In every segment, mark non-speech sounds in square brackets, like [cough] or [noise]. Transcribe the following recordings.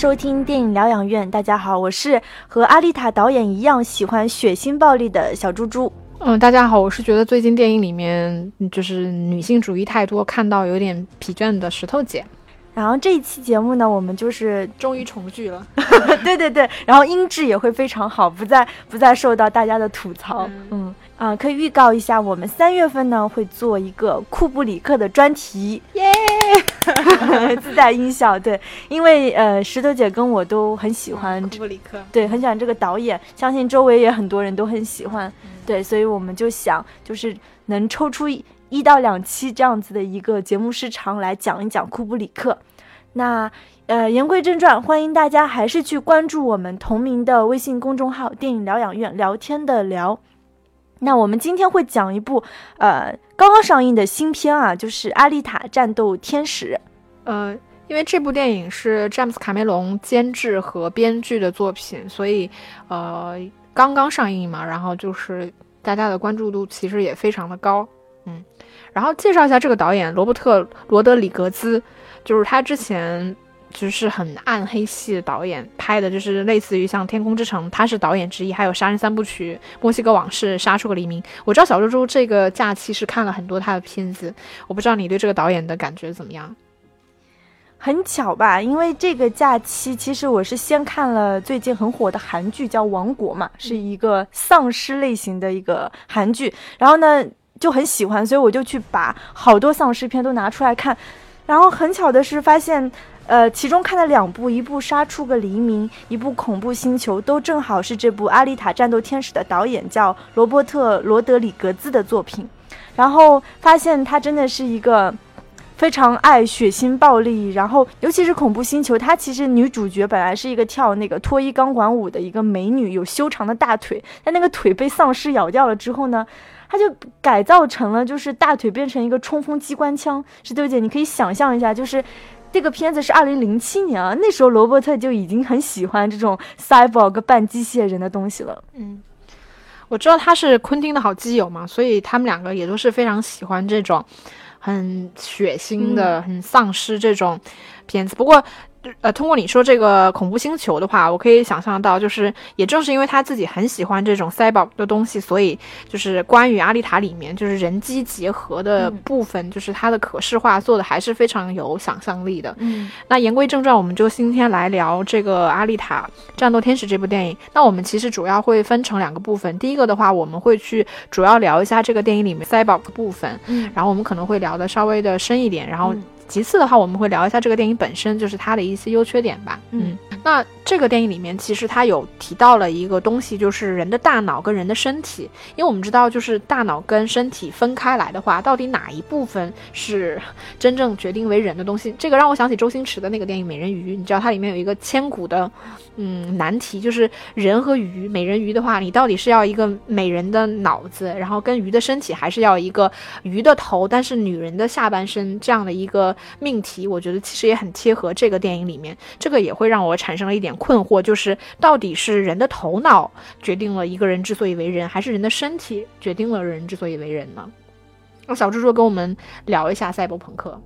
收听电影疗养院。大家好，我是和阿丽塔导演一样喜欢血腥暴力的小猪猪。嗯，大家好，我是觉得最近电影里面就是女性主义太多，看到有点疲倦的石头姐。然后这一期节目呢，我们就是终于重聚了，[laughs] 对对对，然后音质也会非常好，不再不再受到大家的吐槽。嗯啊，可以预告一下，我们三月份呢会做一个库布里克的专题，耶，[laughs] 自带音效。对，因为呃石头姐跟我都很喜欢库布里克，对，很喜欢这个导演，相信周围也很多人都很喜欢。对，所以我们就想，就是能抽出一。一到两期这样子的一个节目时长来讲一讲库布里克。那呃，言归正传，欢迎大家还是去关注我们同名的微信公众号“电影疗养院”，聊天的聊。那我们今天会讲一部呃刚刚上映的新片啊，就是《阿丽塔：战斗天使》。呃，因为这部电影是詹姆斯·卡梅隆监制和编剧的作品，所以呃刚刚上映嘛，然后就是大家的关注度其实也非常的高。嗯。然后介绍一下这个导演罗伯特·罗德里格兹，就是他之前就是很暗黑系的导演，拍的就是类似于像《天空之城》，他是导演之一，还有《杀人三部曲》《墨西哥往事》《杀出个黎明》。我知道小猪猪这个假期是看了很多他的片子，我不知道你对这个导演的感觉怎么样？很巧吧，因为这个假期其实我是先看了最近很火的韩剧，叫《王国》嘛，是一个丧尸类型的一个韩剧，然后呢。就很喜欢，所以我就去把好多丧尸片都拿出来看，然后很巧的是发现，呃，其中看了两部，一部《杀出个黎明》，一部《恐怖星球》，都正好是这部《阿丽塔：战斗天使》的导演叫罗伯特·罗德里格兹的作品，然后发现他真的是一个非常爱血腥暴力，然后尤其是《恐怖星球》，他其实女主角本来是一个跳那个脱衣钢管舞的一个美女，有修长的大腿，但那个腿被丧尸咬掉了之后呢？他就改造成了，就是大腿变成一个冲锋机关枪。石头姐，你可以想象一下，就是这个片子是二零零七年啊，那时候罗伯特就已经很喜欢这种 cyborg 半机械人的东西了。嗯，我知道他是昆汀的好基友嘛，所以他们两个也都是非常喜欢这种很血腥的、很丧尸这种片子。不过。呃，通过你说这个恐怖星球的话，我可以想象到，就是也正是因为他自己很喜欢这种赛博的东西，所以就是关于阿丽塔里面就是人机结合的部分，就是它的可视化做的还是非常有想象力的。嗯，那言归正传，我们就今天来聊这个阿丽塔战斗天使这部电影。那我们其实主要会分成两个部分，第一个的话，我们会去主要聊一下这个电影里面赛博的部分，嗯，然后我们可能会聊的稍微的深一点，然后。其次的话，我们会聊一下这个电影本身，就是它的一些优缺点吧。嗯，那这个电影里面其实它有提到了一个东西，就是人的大脑跟人的身体。因为我们知道，就是大脑跟身体分开来的话，到底哪一部分是 [laughs] 真正决定为人的东西？这个让我想起周星驰的那个电影《美人鱼》，你知道它里面有一个千古的嗯难题，就是人和鱼。美人鱼的话，你到底是要一个美人的脑子，然后跟鱼的身体，还是要一个鱼的头，但是女人的下半身这样的一个？命题，我觉得其实也很贴合这个电影里面，这个也会让我产生了一点困惑，就是到底是人的头脑决定了一个人之所以为人，还是人的身体决定了人之所以为人呢？那小猪猪跟我们聊一下赛博朋克。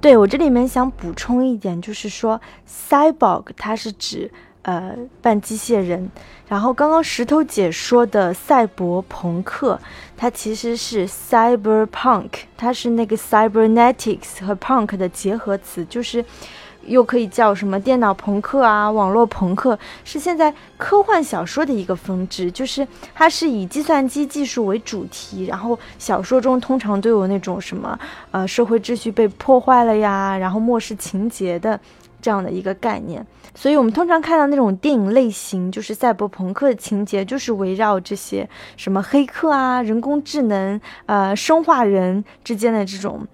对我这里面想补充一点，就是说，cyborg 它是指。呃，半机械人。然后刚刚石头姐说的赛博朋克，它其实是 cyberpunk，它是那个 cybernetics 和 punk 的结合词，就是又可以叫什么电脑朋克啊、网络朋克，是现在科幻小说的一个分支，就是它是以计算机技术为主题，然后小说中通常都有那种什么呃社会秩序被破坏了呀，然后末世情节的。这样的一个概念，所以我们通常看到那种电影类型，就是赛博朋克的情节，就是围绕这些什么黑客啊、人工智能、呃、生化人之间的这种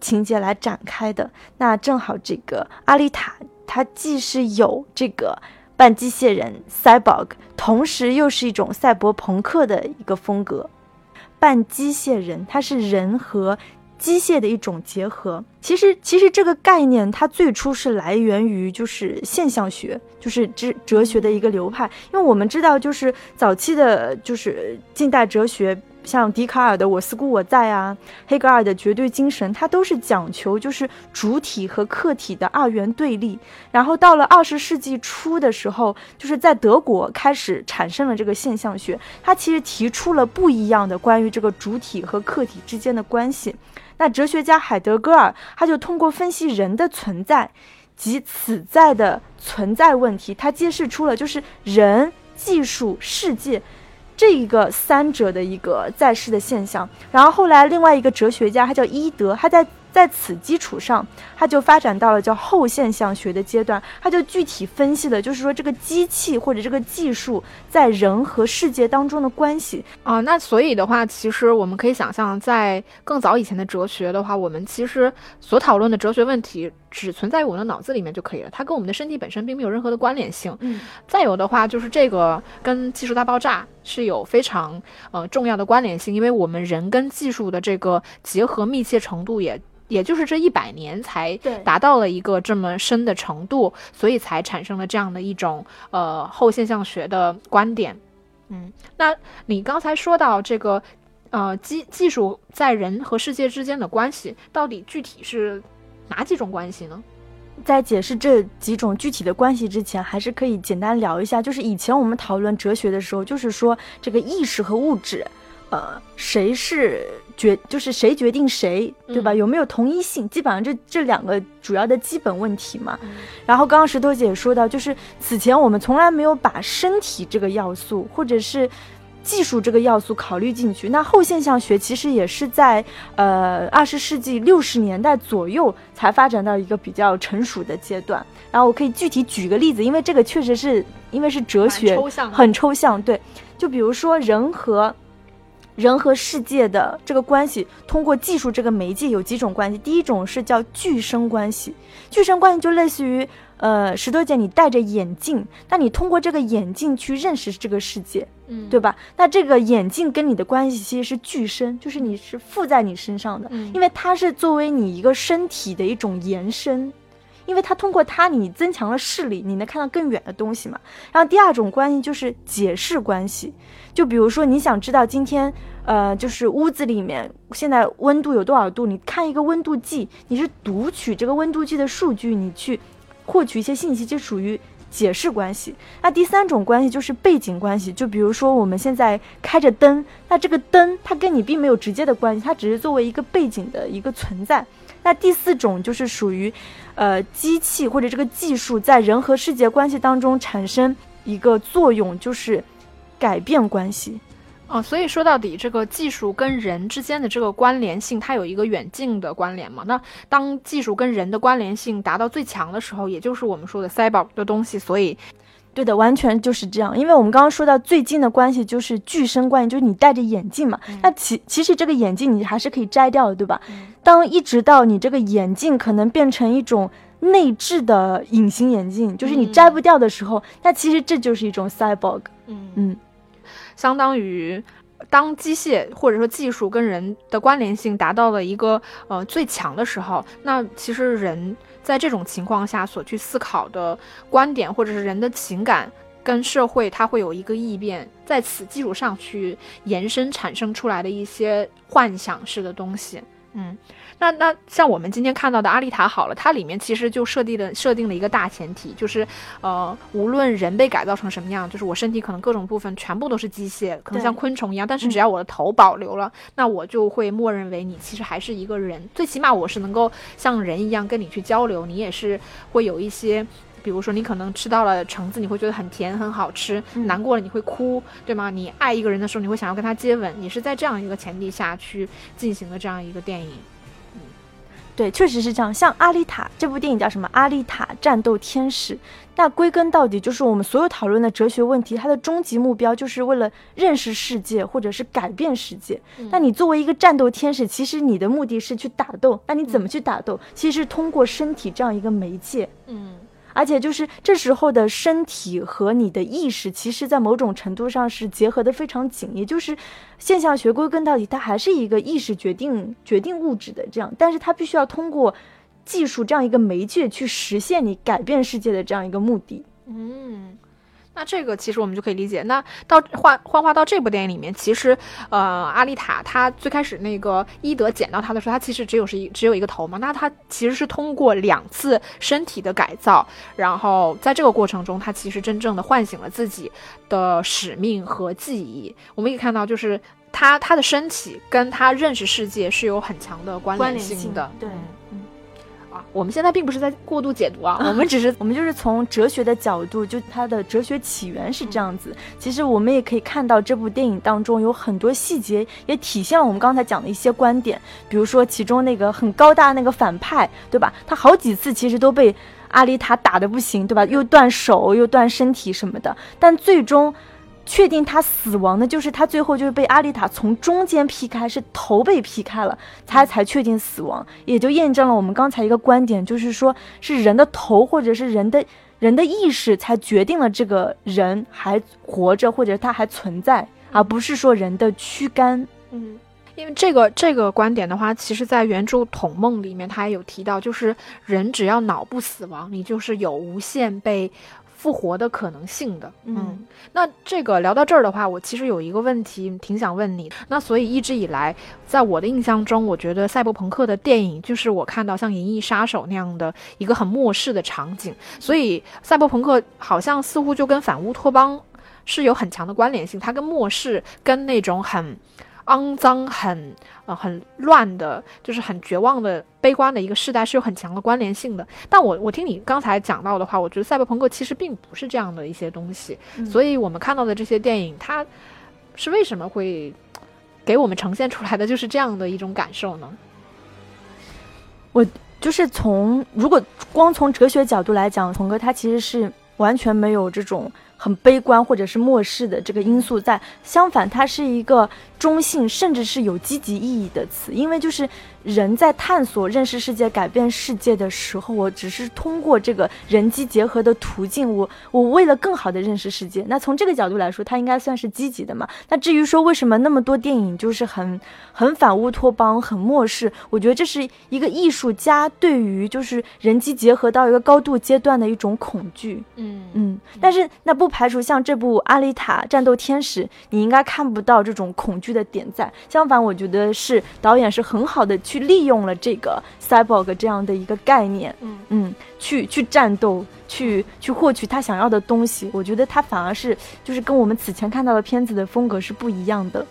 情节来展开的。那正好这个阿丽塔，它既是有这个半机械人 cyborg，同时又是一种赛博朋克的一个风格。半机械人，它是人和。机械的一种结合，其实其实这个概念它最初是来源于就是现象学，就是哲哲学的一个流派。因为我们知道，就是早期的，就是近代哲学像笛卡尔的“我思故我在”啊，黑格尔的绝对精神，它都是讲求就是主体和客体的二元对立。然后到了二十世纪初的时候，就是在德国开始产生了这个现象学，它其实提出了不一样的关于这个主体和客体之间的关系。那哲学家海德格尔他就通过分析人的存在及此在的存在问题，他揭示出了就是人、技术、世界。这一个三者的一个在世的现象，然后后来另外一个哲学家，他叫伊德，他在在此基础上，它就发展到了叫后现象学的阶段，它就具体分析的，就是说这个机器或者这个技术在人和世界当中的关系啊。那所以的话，其实我们可以想象，在更早以前的哲学的话，我们其实所讨论的哲学问题。只存在于我们的脑子里面就可以了，它跟我们的身体本身并没有任何的关联性。嗯，再有的话就是这个跟技术大爆炸是有非常呃重要的关联性，因为我们人跟技术的这个结合密切程度也也就是这一百年才达到了一个这么深的程度，所以才产生了这样的一种呃后现象学的观点。嗯，那你刚才说到这个呃技技术在人和世界之间的关系，到底具体是？哪几种关系呢？在解释这几种具体的关系之前，还是可以简单聊一下。就是以前我们讨论哲学的时候，就是说这个意识和物质，呃，谁是决，就是谁决定谁，对吧？有没有同一性？基本上这这两个主要的基本问题嘛。然后刚刚石头姐也说到，就是此前我们从来没有把身体这个要素，或者是。技术这个要素考虑进去，那后现象学其实也是在呃二十世纪六十年代左右才发展到一个比较成熟的阶段。然后我可以具体举个例子，因为这个确实是因为是哲学，抽象很抽象。对，就比如说人和人和世界的这个关系，通过技术这个媒介有几种关系。第一种是叫具生关系，具生关系就类似于。呃，石头姐，你戴着眼镜，那你通过这个眼镜去认识这个世界，嗯，对吧？那这个眼镜跟你的关系其实是具身，就是你是附在你身上的，因为它是作为你一个身体的一种延伸，因为它通过它你增强了视力，你能看到更远的东西嘛。然后第二种关系就是解释关系，就比如说你想知道今天，呃，就是屋子里面现在温度有多少度，你看一个温度计，你是读取这个温度计的数据，你去。获取一些信息就属于解释关系。那第三种关系就是背景关系，就比如说我们现在开着灯，那这个灯它跟你并没有直接的关系，它只是作为一个背景的一个存在。那第四种就是属于，呃，机器或者这个技术在人和世界关系当中产生一个作用，就是改变关系。哦，所以说到底，这个技术跟人之间的这个关联性，它有一个远近的关联嘛？那当技术跟人的关联性达到最强的时候，也就是我们说的 cyber 的东西。所以，对的，完全就是这样。因为我们刚刚说到最近的关系就是具身关系，就是你戴着眼镜嘛。那其其实这个眼镜你还是可以摘掉的，对吧？当一直到你这个眼镜可能变成一种内置的隐形眼镜，就是你摘不掉的时候，那其实这就是一种 cyborg。嗯嗯。相当于，当机械或者说技术跟人的关联性达到了一个呃最强的时候，那其实人在这种情况下所去思考的观点，或者是人的情感跟社会，它会有一个异变，在此基础上去延伸产生出来的一些幻想式的东西，嗯。那那像我们今天看到的阿丽塔好了，它里面其实就设定了设定了一个大前提，就是呃，无论人被改造成什么样，就是我身体可能各种部分全部都是机械，可能像昆虫一样，但是只要我的头保留了，那我就会默认为你其实还是一个人，最起码我是能够像人一样跟你去交流，你也是会有一些，比如说你可能吃到了橙子，你会觉得很甜很好吃，难过了你会哭，对吗？你爱一个人的时候，你会想要跟他接吻，你是在这样一个前提下去进行的这样一个电影。对，确实是这样。像《阿丽塔》这部电影叫什么？《阿丽塔：战斗天使》。那归根到底，就是我们所有讨论的哲学问题，它的终极目标就是为了认识世界，或者是改变世界。那你作为一个战斗天使，其实你的目的是去打斗。那你怎么去打斗？其实是通过身体这样一个媒介。嗯。而且就是这时候的身体和你的意识，其实在某种程度上是结合的非常紧。也就是现象学归根到底，它还是一个意识决定决定物质的这样，但是它必须要通过技术这样一个媒介去实现你改变世界的这样一个目的。嗯。那这个其实我们就可以理解。那到换幻化到这部电影里面，其实呃，阿丽塔她最开始那个伊德捡到她的时候，她其实只有是一只有一个头嘛。那她其实是通过两次身体的改造，然后在这个过程中，她其实真正的唤醒了自己的使命和记忆。我们可以看到，就是她她的身体跟她认识世界是有很强的关联性的。对。啊，我们现在并不是在过度解读啊，我们只是 [laughs] 我们就是从哲学的角度，就它的哲学起源是这样子。其实我们也可以看到这部电影当中有很多细节，也体现了我们刚才讲的一些观点。比如说其中那个很高大那个反派，对吧？他好几次其实都被阿丽塔打的不行，对吧？又断手又断身体什么的，但最终。确定他死亡的，就是他最后就是被阿丽塔从中间劈开，是头被劈开了，他才确定死亡，也就验证了我们刚才一个观点，就是说是人的头或者是人的人的意识才决定了这个人还活着或者他还存在，而不是说人的躯干。嗯，因为这个这个观点的话，其实在原著《统梦》里面他也有提到，就是人只要脑部死亡，你就是有无限被。复活的可能性的，嗯，那这个聊到这儿的话，我其实有一个问题挺想问你。那所以一直以来，在我的印象中，我觉得赛博朋克的电影就是我看到像《银翼杀手》那样的一个很末世的场景。所以赛博朋克好像似乎就跟反乌托邦是有很强的关联性，它跟末世跟那种很。肮脏、很呃很乱的，就是很绝望的、悲观的一个时代是有很强的关联性的。但我我听你刚才讲到的话，我觉得赛博朋克其实并不是这样的一些东西。所以我们看到的这些电影，它是为什么会给我们呈现出来的就是这样的一种感受呢？我就是从如果光从哲学角度来讲，童哥他其实是完全没有这种。很悲观或者是漠视的这个因素在，相反，它是一个中性甚至是有积极意义的词，因为就是。人在探索、认识世界、改变世界的时候，我只是通过这个人机结合的途径，我我为了更好的认识世界。那从这个角度来说，它应该算是积极的嘛？那至于说为什么那么多电影就是很很反乌托邦、很漠视，我觉得这是一个艺术家对于就是人机结合到一个高度阶段的一种恐惧。嗯嗯，但是那不排除像这部《阿丽塔：战斗天使》，你应该看不到这种恐惧的点在。相反，我觉得是导演是很好的。去利用了这个 cyborg 这样的一个概念，嗯嗯，去去战斗，去去获取他想要的东西。我觉得他反而是就是跟我们此前看到的片子的风格是不一样的，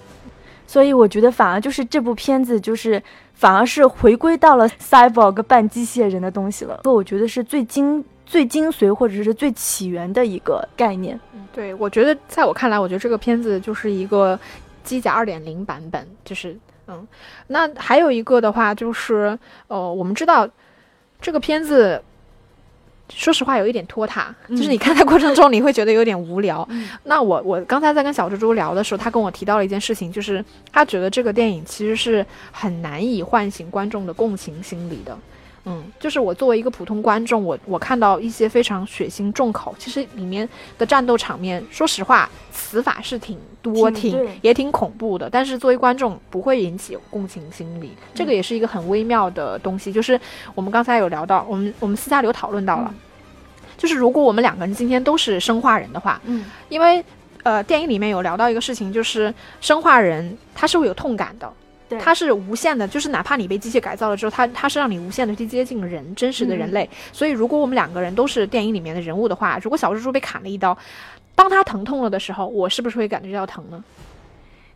所以我觉得反而就是这部片子就是反而是回归到了 cyborg 半机械人的东西了。这我觉得是最精最精髓或者是最起源的一个概念。对，我觉得在我看来，我觉得这个片子就是一个机甲二点零版本，就是。嗯，那还有一个的话就是，呃，我们知道这个片子，说实话有一点拖沓，就是你看的过程中你会觉得有点无聊。那我我刚才在跟小猪猪聊的时候，他跟我提到了一件事情，就是他觉得这个电影其实是很难以唤醒观众的共情心理的。嗯，就是我作为一个普通观众，我我看到一些非常血腥重口，其实里面的战斗场面，说实话，死法是挺多，挺也挺恐怖的。但是作为观众，不会引起共情心理，这个也是一个很微妙的东西。就是我们刚才有聊到，我们我们私下里有讨论到了，就是如果我们两个人今天都是生化人的话，嗯，因为呃电影里面有聊到一个事情，就是生化人他是会有痛感的。它是无限的，就是哪怕你被机械改造了之后，它它是让你无限的去接近人真实的人类。所以，如果我们两个人都是电影里面的人物的话，如果小蜘蛛被砍了一刀，当他疼痛了的时候，我是不是会感觉到疼呢？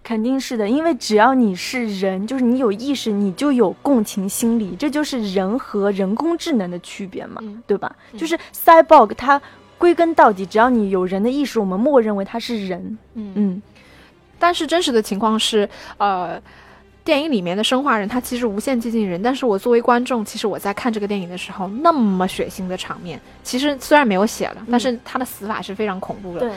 肯定是的，因为只要你是人，就是你有意识，你就有共情心理，这就是人和人工智能的区别嘛，对吧？就是 cyborg，它归根到底，只要你有人的意识，我们默认为它是人。嗯嗯，但是真实的情况是，呃。电影里面的生化人，他其实无限接近人，但是我作为观众，其实我在看这个电影的时候，那么血腥的场面，其实虽然没有血了，但是他的死法是非常恐怖的。对，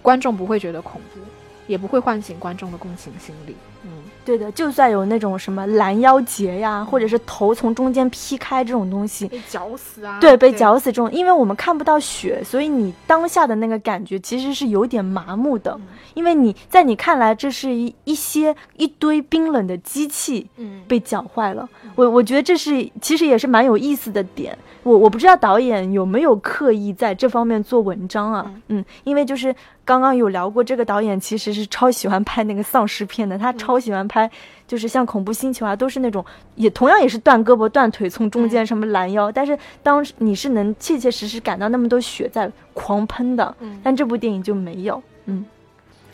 观众不会觉得恐怖，也不会唤醒观众的共情心理。嗯，对的，就算有那种什么拦腰截呀，或者是头从中间劈开这种东西，被绞死啊，对，被绞死这种，因为我们看不到血，所以你当下的那个感觉其实是有点麻木的，因为你在你看来这是一一些一堆冰冷的机器，嗯，被绞坏了。我我觉得这是其实也是蛮有意思的点。我我不知道导演有没有刻意在这方面做文章啊？嗯，因为就是刚刚有聊过，这个导演其实是超喜欢拍那个丧尸片的，他超喜欢拍，就是像恐怖星球啊，都是那种也同样也是断胳膊断腿从中间什么拦腰，但是当你是能切切实实感到那么多血在狂喷的，但这部电影就没有。嗯，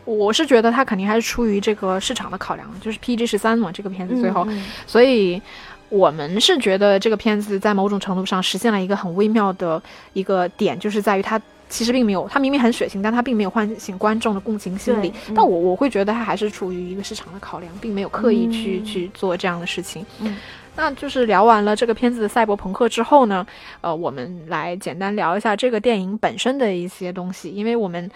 我是觉得他肯定还是出于这个市场的考量，就是 PG 十三嘛，这个片子最后，所以。我们是觉得这个片子在某种程度上实现了一个很微妙的一个点，就是在于它其实并没有，他明明很血腥，但他并没有唤醒观众的共情心理。但我我会觉得他还是处于一个市场的考量，并没有刻意去去做这样的事情。嗯，那就是聊完了这个片子的赛博朋克之后呢，呃，我们来简单聊一下这个电影本身的一些东西，因为我们。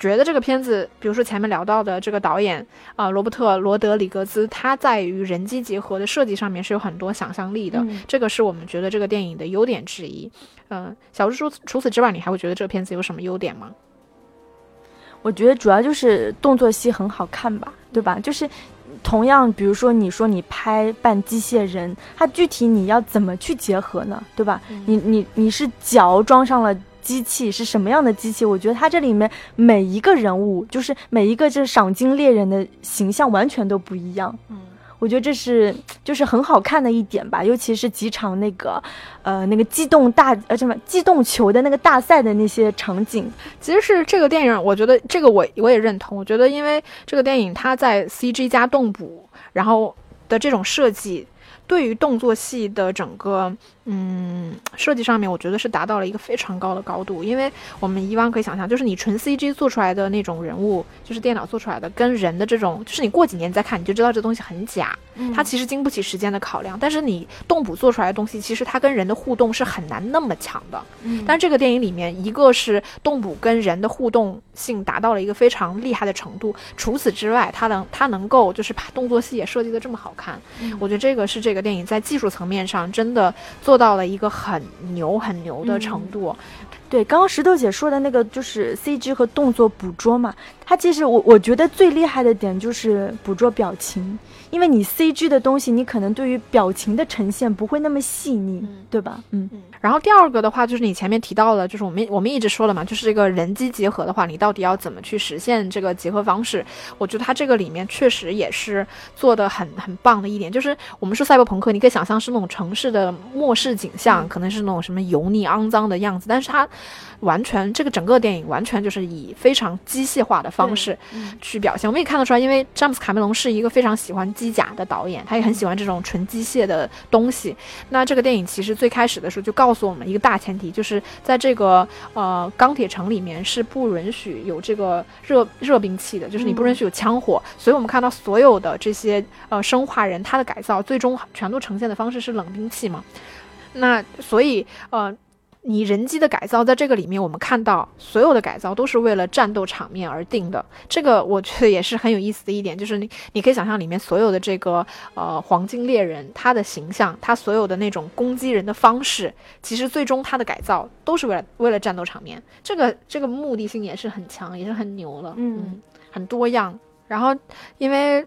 觉得这个片子，比如说前面聊到的这个导演啊，罗伯特·罗德里格兹，他在于人机结合的设计上面是有很多想象力的，这个是我们觉得这个电影的优点之一。嗯，小猪除除此之外，你还会觉得这个片子有什么优点吗？我觉得主要就是动作戏很好看吧，对吧？就是同样，比如说你说你拍半机械人，它具体你要怎么去结合呢？对吧？你你你是脚装上了。机器是什么样的机器？我觉得它这里面每一个人物，就是每一个这赏金猎人的形象完全都不一样。嗯，我觉得这是就是很好看的一点吧。尤其是几场那个，呃，那个机动大呃什么机动球的那个大赛的那些场景，其实是这个电影，我觉得这个我我也认同。我觉得因为这个电影它在 CG 加动捕，然后的这种设计，对于动作戏的整个。嗯，设计上面我觉得是达到了一个非常高的高度，因为我们以往可以想象，就是你纯 CG 做出来的那种人物，就是电脑做出来的，跟人的这种，就是你过几年再看，你就知道这东西很假，它其实经不起时间的考量。但是你动捕做出来的东西，其实它跟人的互动是很难那么强的。嗯，但这个电影里面，一个是动捕跟人的互动性达到了一个非常厉害的程度，除此之外，它能它能够就是把动作戏也设计的这么好看，我觉得这个是这个电影在技术层面上真的。做到了一个很牛很牛的程度，对，刚刚石头姐说的那个就是 C G 和动作捕捉嘛，它其实我我觉得最厉害的点就是捕捉表情。因为你 C G 的东西，你可能对于表情的呈现不会那么细腻，对吧？嗯。然后第二个的话，就是你前面提到了，就是我们我们一直说了嘛，就是这个人机结合的话，你到底要怎么去实现这个结合方式？我觉得它这个里面确实也是做的很很棒的一点，就是我们说赛博朋克，你可以想象是那种城市的末世景象，可能是那种什么油腻肮脏的样子，但是它。完全，这个整个电影完全就是以非常机械化的方式去表现。我们也看得出来，因为詹姆斯卡梅隆是一个非常喜欢机甲的导演，他也很喜欢这种纯机械的东西。那这个电影其实最开始的时候就告诉我们一个大前提，就是在这个呃钢铁城里面是不允许有这个热热兵器的，就是你不允许有枪火。所以我们看到所有的这些呃生化人，他的改造最终全都呈现的方式是冷兵器嘛？那所以呃。你人机的改造在这个里面，我们看到所有的改造都是为了战斗场面而定的。这个我觉得也是很有意思的一点，就是你你可以想象里面所有的这个呃黄金猎人他的形象，他所有的那种攻击人的方式，其实最终他的改造都是为了为了战斗场面。这个这个目的性也是很强，也是很牛了，嗯，很多样。然后因为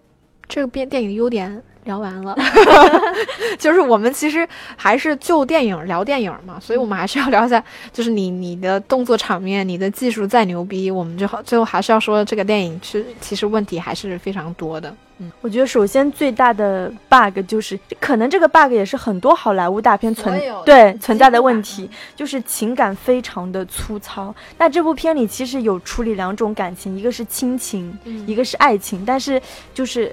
这个电电影的优点。聊完了，[laughs] [laughs] 就是我们其实还是就电影聊电影嘛，所以我们还是要聊一下，就是你你的动作场面，你的技术再牛逼，我们就好最后还是要说这个电影其实其实问题还是非常多的。嗯，我觉得首先最大的 bug 就是，可能这个 bug 也是很多好莱坞大片存对存在的问题，就是情感非常的粗糙。那这部片里其实有处理两种感情，一个是亲情，一个是爱情，但是就是。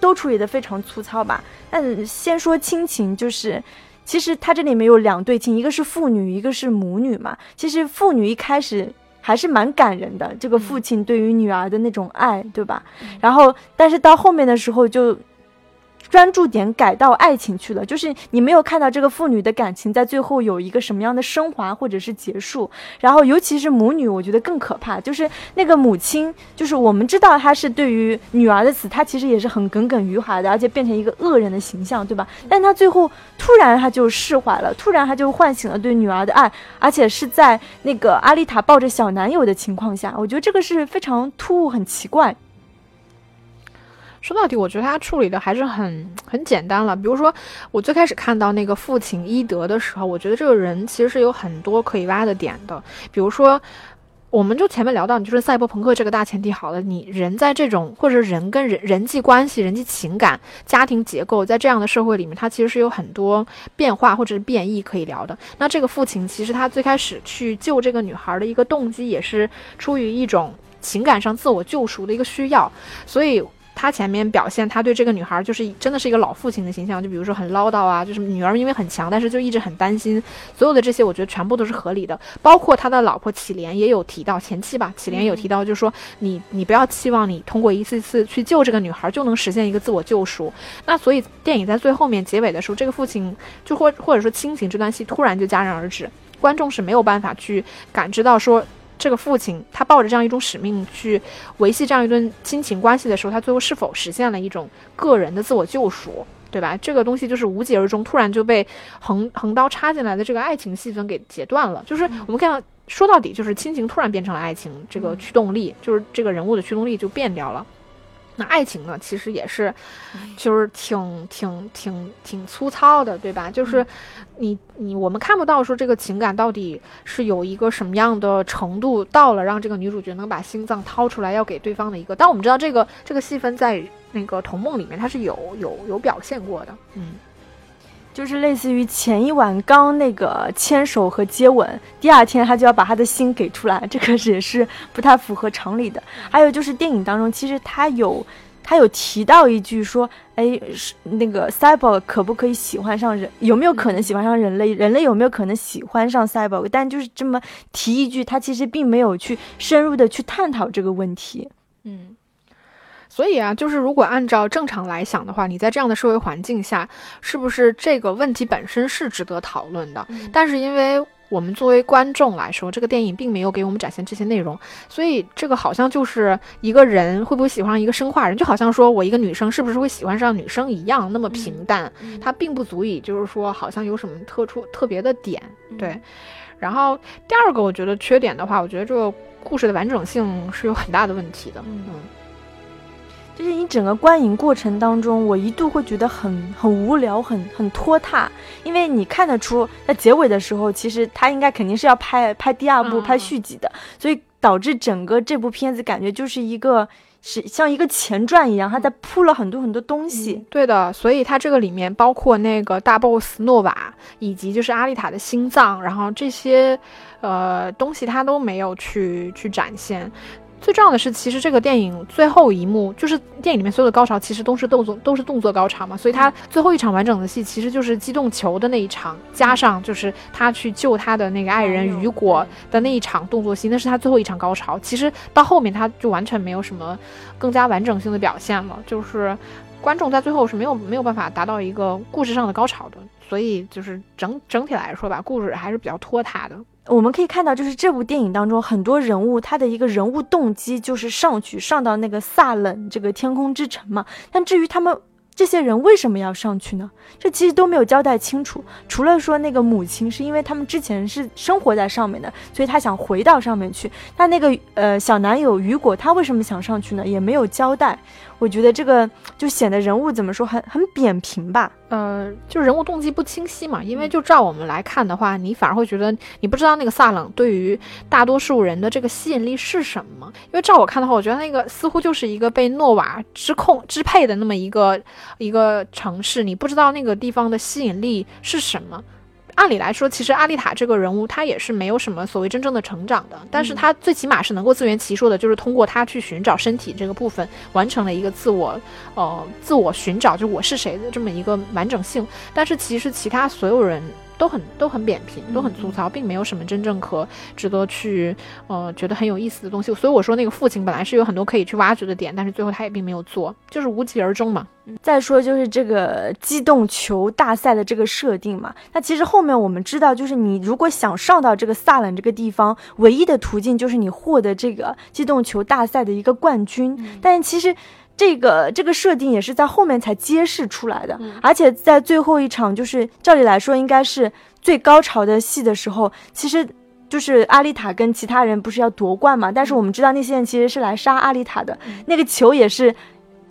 都处理的非常粗糙吧？但先说亲情，就是其实他这里面有两对亲，一个是父女，一个是母女嘛。其实父女一开始还是蛮感人的，这个父亲对于女儿的那种爱，对吧？然后，但是到后面的时候就专注点改到爱情去了，就是你没有看到这个父女的感情在最后有一个什么样的升华或者是结束。然后，尤其是母女，我觉得更可怕，就是那个母亲，就是我们知道她是对于女儿的死，她其实也是很耿耿于怀的，而且变成一个恶人的形象，对吧？但她最后突然她就释怀了，突然她就唤醒了对女儿的爱，而且是在那个阿丽塔抱着小男友的情况下，我觉得这个是非常突兀、很奇怪。说到底，我觉得他处理的还是很很简单了。比如说，我最开始看到那个父亲伊德的时候，我觉得这个人其实是有很多可以挖的点的。比如说，我们就前面聊到，你就是赛博朋克这个大前提好了，你人在这种或者人跟人人际关系、人际情感、家庭结构，在这样的社会里面，它其实是有很多变化或者是变异可以聊的。那这个父亲其实他最开始去救这个女孩的一个动机，也是出于一种情感上自我救赎的一个需要，所以。他前面表现，他对这个女孩就是真的是一个老父亲的形象，就比如说很唠叨啊，就是女儿因为很强，但是就一直很担心，所有的这些我觉得全部都是合理的。包括他的老婆启莲也有提到前妻吧，启莲有提到，就是说你你不要期望你通过一次一次去救这个女孩就能实现一个自我救赎。那所以电影在最后面结尾的时候，这个父亲就或或者说亲情这段戏突然就戛然而止，观众是没有办法去感知到说。这个父亲，他抱着这样一种使命去维系这样一段亲情关系的时候，他最后是否实现了一种个人的自我救赎，对吧？这个东西就是无疾而终，突然就被横横刀插进来的这个爱情戏份给截断了。就是我们看到，说到底就是亲情突然变成了爱情，这个驱动力，就是这个人物的驱动力就变掉了。那爱情呢，其实也是，就是挺挺挺挺粗糙的，对吧？就是你你我们看不到说这个情感到底是有一个什么样的程度到了，让这个女主角能把心脏掏出来要给对方的一个。但我们知道这个这个戏份在那个《童梦》里面它是有有有表现过的，嗯。就是类似于前一晚刚那个牵手和接吻，第二天他就要把他的心给出来，这个也是不太符合常理的。还有就是电影当中，其实他有他有提到一句说，哎，是那个 cyborg 可不可以喜欢上人？有没有可能喜欢上人类？人类有没有可能喜欢上 cyborg？但就是这么提一句，他其实并没有去深入的去探讨这个问题。嗯。所以啊，就是如果按照正常来想的话，你在这样的社会环境下，是不是这个问题本身是值得讨论的？但是因为我们作为观众来说，这个电影并没有给我们展现这些内容，所以这个好像就是一个人会不会喜欢上一个生化人，就好像说我一个女生是不是会喜欢上女生一样，那么平淡，它并不足以就是说好像有什么特殊特别的点。对。然后第二个，我觉得缺点的话，我觉得这个故事的完整性是有很大的问题的。嗯。就是你整个观影过程当中，我一度会觉得很很无聊，很很拖沓，因为你看得出在结尾的时候，其实他应该肯定是要拍拍第二部、拍续集的，所以导致整个这部片子感觉就是一个是像一个前传一样，他在铺了很多很多东西。对的，所以它这个里面包括那个大 boss 诺瓦，以及就是阿丽塔的心脏，然后这些呃东西他都没有去去展现。最重要的是，其实这个电影最后一幕就是电影里面所有的高潮，其实都是动作，都是动作高潮嘛。所以他最后一场完整的戏，其实就是机动球的那一场，加上就是他去救他的那个爱人雨果的那一场动作戏，那是他最后一场高潮。其实到后面他就完全没有什么更加完整性的表现了，就是观众在最后是没有没有办法达到一个故事上的高潮的。所以就是整整体来说吧，故事还是比较拖沓的。我们可以看到，就是这部电影当中很多人物，他的一个人物动机就是上去上到那个萨冷这个天空之城嘛。但至于他们这些人为什么要上去呢？这其实都没有交代清楚。除了说那个母亲是因为他们之前是生活在上面的，所以他想回到上面去。那那个呃小男友雨果他为什么想上去呢？也没有交代。我觉得这个就显得人物怎么说很很扁平吧，呃，就人物动机不清晰嘛。因为就照我们来看的话，你反而会觉得你不知道那个萨冷对于大多数人的这个吸引力是什么。因为照我看的话，我觉得那个似乎就是一个被诺瓦支控支配的那么一个一个城市，你不知道那个地方的吸引力是什么。按理来说，其实阿丽塔这个人物，她也是没有什么所谓真正的成长的，但是她最起码是能够自圆其说的，就是通过她去寻找身体这个部分，完成了一个自我，呃，自我寻找，就我是谁的这么一个完整性。但是其实其他所有人都很都很扁平，都很粗糙，并没有什么真正可值得去呃觉得很有意思的东西。所以我说那个父亲本来是有很多可以去挖掘的点，但是最后他也并没有做，就是无疾而终嘛。再说就是这个机动球大赛的这个设定嘛，那其实后面我们知道，就是你如果想上到这个萨冷这个地方，唯一的途径就是你获得这个机动球大赛的一个冠军。但是其实这个这个设定也是在后面才揭示出来的，而且在最后一场，就是照理来说应该是最高潮的戏的时候，其实就是阿丽塔跟其他人不是要夺冠嘛？但是我们知道那些人其实是来杀阿丽塔的，那个球也是。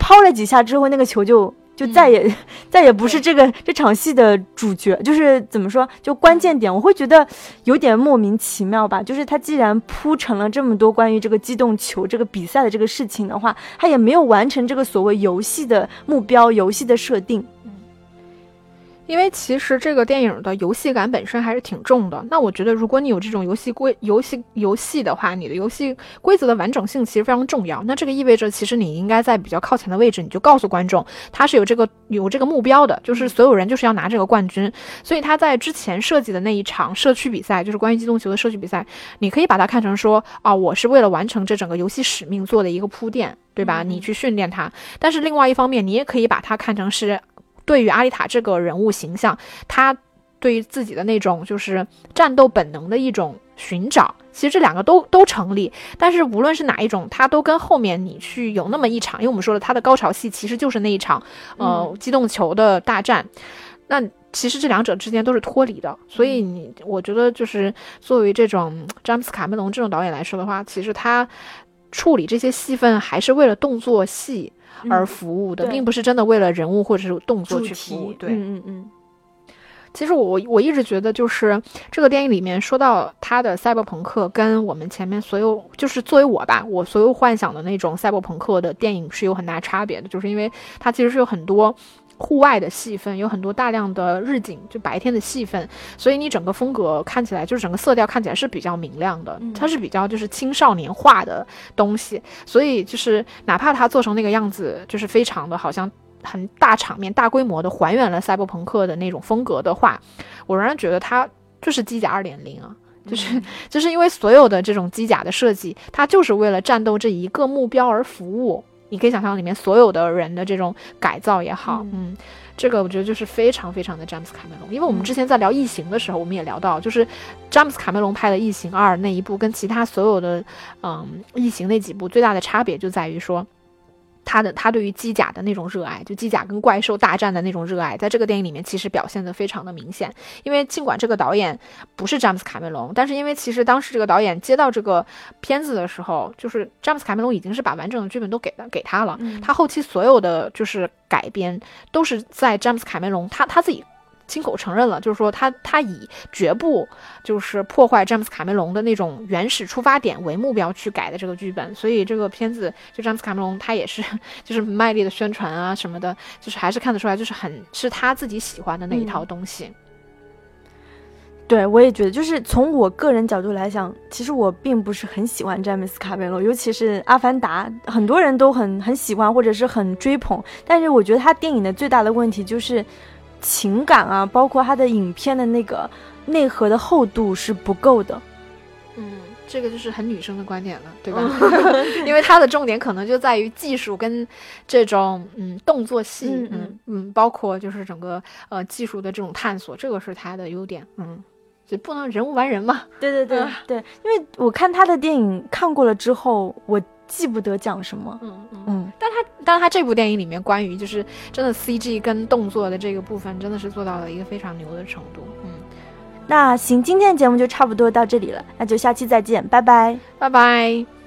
抛了几下之后，那个球就就再也再也不是这个这场戏的主角，就是怎么说，就关键点，我会觉得有点莫名其妙吧。就是他既然铺成了这么多关于这个机动球这个比赛的这个事情的话，他也没有完成这个所谓游戏的目标、游戏的设定。因为其实这个电影的游戏感本身还是挺重的。那我觉得，如果你有这种游戏规、游戏游戏的话，你的游戏规则的完整性其实非常重要。那这个意味着，其实你应该在比较靠前的位置，你就告诉观众，他是有这个有这个目标的，就是所有人就是要拿这个冠军。所以他在之前设计的那一场社区比赛，就是关于机动球的社区比赛，你可以把它看成说，啊，我是为了完成这整个游戏使命做的一个铺垫，对吧？你去训练他。但是另外一方面，你也可以把它看成是。对于阿丽塔这个人物形象，他对于自己的那种就是战斗本能的一种寻找，其实这两个都都成立。但是无论是哪一种，他都跟后面你去有那么一场，因为我们说了，他的高潮戏其实就是那一场，呃，机动球的大战。那其实这两者之间都是脱离的。所以你，我觉得就是作为这种詹姆斯卡梅隆这种导演来说的话，其实他处理这些戏份还是为了动作戏。而服务的，并不是真的为了人物或者是动作去服务。对，嗯嗯嗯。其实我我一直觉得，就是这个电影里面说到他的赛博朋克，跟我们前面所有，就是作为我吧，我所有幻想的那种赛博朋克的电影是有很大差别的，就是因为它其实是有很多。户外的戏份有很多大量的日景，就白天的戏份，所以你整个风格看起来就是整个色调看起来是比较明亮的，它是比较就是青少年化的东西，所以就是哪怕它做成那个样子，就是非常的好像很大场面、大规模的还原了赛博朋克的那种风格的话，我仍然觉得它就是机甲二点零啊，就是就是因为所有的这种机甲的设计，它就是为了战斗这一个目标而服务。你可以想象里面所有的人的这种改造也好，嗯，这个我觉得就是非常非常的詹姆斯卡梅隆。因为我们之前在聊《异形》的时候，我们也聊到，就是詹姆斯卡梅隆拍的《异形二》那一部，跟其他所有的嗯《异形》那几部最大的差别就在于说。他的他对于机甲的那种热爱，就机甲跟怪兽大战的那种热爱，在这个电影里面其实表现的非常的明显。因为尽管这个导演不是詹姆斯卡梅隆，但是因为其实当时这个导演接到这个片子的时候，就是詹姆斯卡梅隆已经是把完整的剧本都给了给他了，他后期所有的就是改编都是在詹姆斯卡梅隆他他自己。亲口承认了，就是说他他以绝不就是破坏詹姆斯卡梅隆的那种原始出发点为目标去改的这个剧本，所以这个片子就詹姆斯卡梅隆他也是 [laughs] 就是卖力的宣传啊什么的，就是还是看得出来就是很是他自己喜欢的那一套东西。对，我也觉得，就是从我个人角度来讲，其实我并不是很喜欢詹姆斯卡梅隆，尤其是《阿凡达》，很多人都很很喜欢或者是很追捧，但是我觉得他电影的最大的问题就是。情感啊，包括他的影片的那个内核的厚度是不够的。嗯，这个就是很女生的观点了，对吧？[laughs] [laughs] 因为它的重点可能就在于技术跟这种嗯动作戏，嗯嗯，包括就是整个呃技术的这种探索，这个是它的优点。嗯，就不能人无完人嘛。对对对对，因为我看他的电影看过了之后，我。记不得讲什么，嗯嗯，但他但他这部电影里面关于就是真的 CG 跟动作的这个部分，真的是做到了一个非常牛的程度，嗯，那行，今天的节目就差不多到这里了，那就下期再见，拜拜，拜拜。